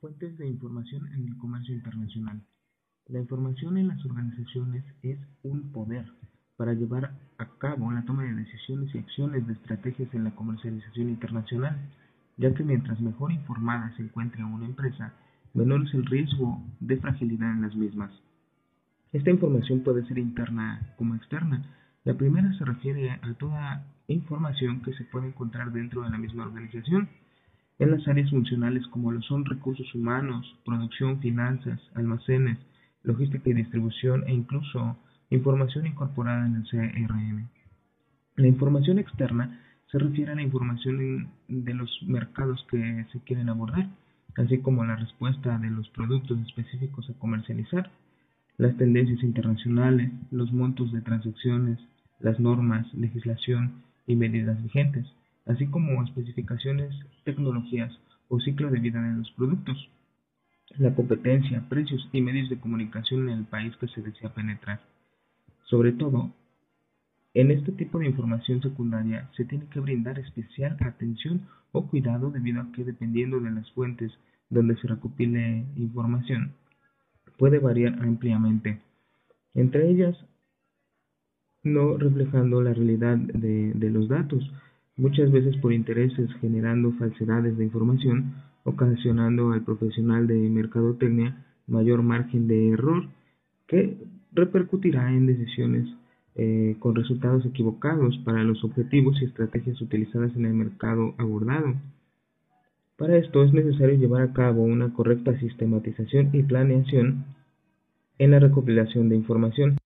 Fuentes de información en el comercio internacional. La información en las organizaciones es un poder para llevar a cabo la toma de decisiones y acciones de estrategias en la comercialización internacional, ya que mientras mejor informada se encuentre una empresa, menor es el riesgo de fragilidad en las mismas. Esta información puede ser interna como externa. La primera se refiere a toda información que se puede encontrar dentro de la misma organización, en las áreas funcionales como lo son recursos humanos, producción, finanzas, almacenes, logística y distribución e incluso información incorporada en el CRM. La información externa se refiere a la información de los mercados que se quieren abordar, así como la respuesta de los productos específicos a comercializar, las tendencias internacionales, los montos de transacciones, las normas, legislación y medidas vigentes así como especificaciones, tecnologías o ciclo de vida de los productos, la competencia, precios y medios de comunicación en el país que se desea penetrar. Sobre todo, en este tipo de información secundaria se tiene que brindar especial atención o cuidado debido a que dependiendo de las fuentes donde se recopile información, puede variar ampliamente. Entre ellas, no reflejando la realidad de, de los datos, muchas veces por intereses generando falsedades de información, ocasionando al profesional de mercadotecnia mayor margen de error que repercutirá en decisiones eh, con resultados equivocados para los objetivos y estrategias utilizadas en el mercado abordado. Para esto es necesario llevar a cabo una correcta sistematización y planeación en la recopilación de información.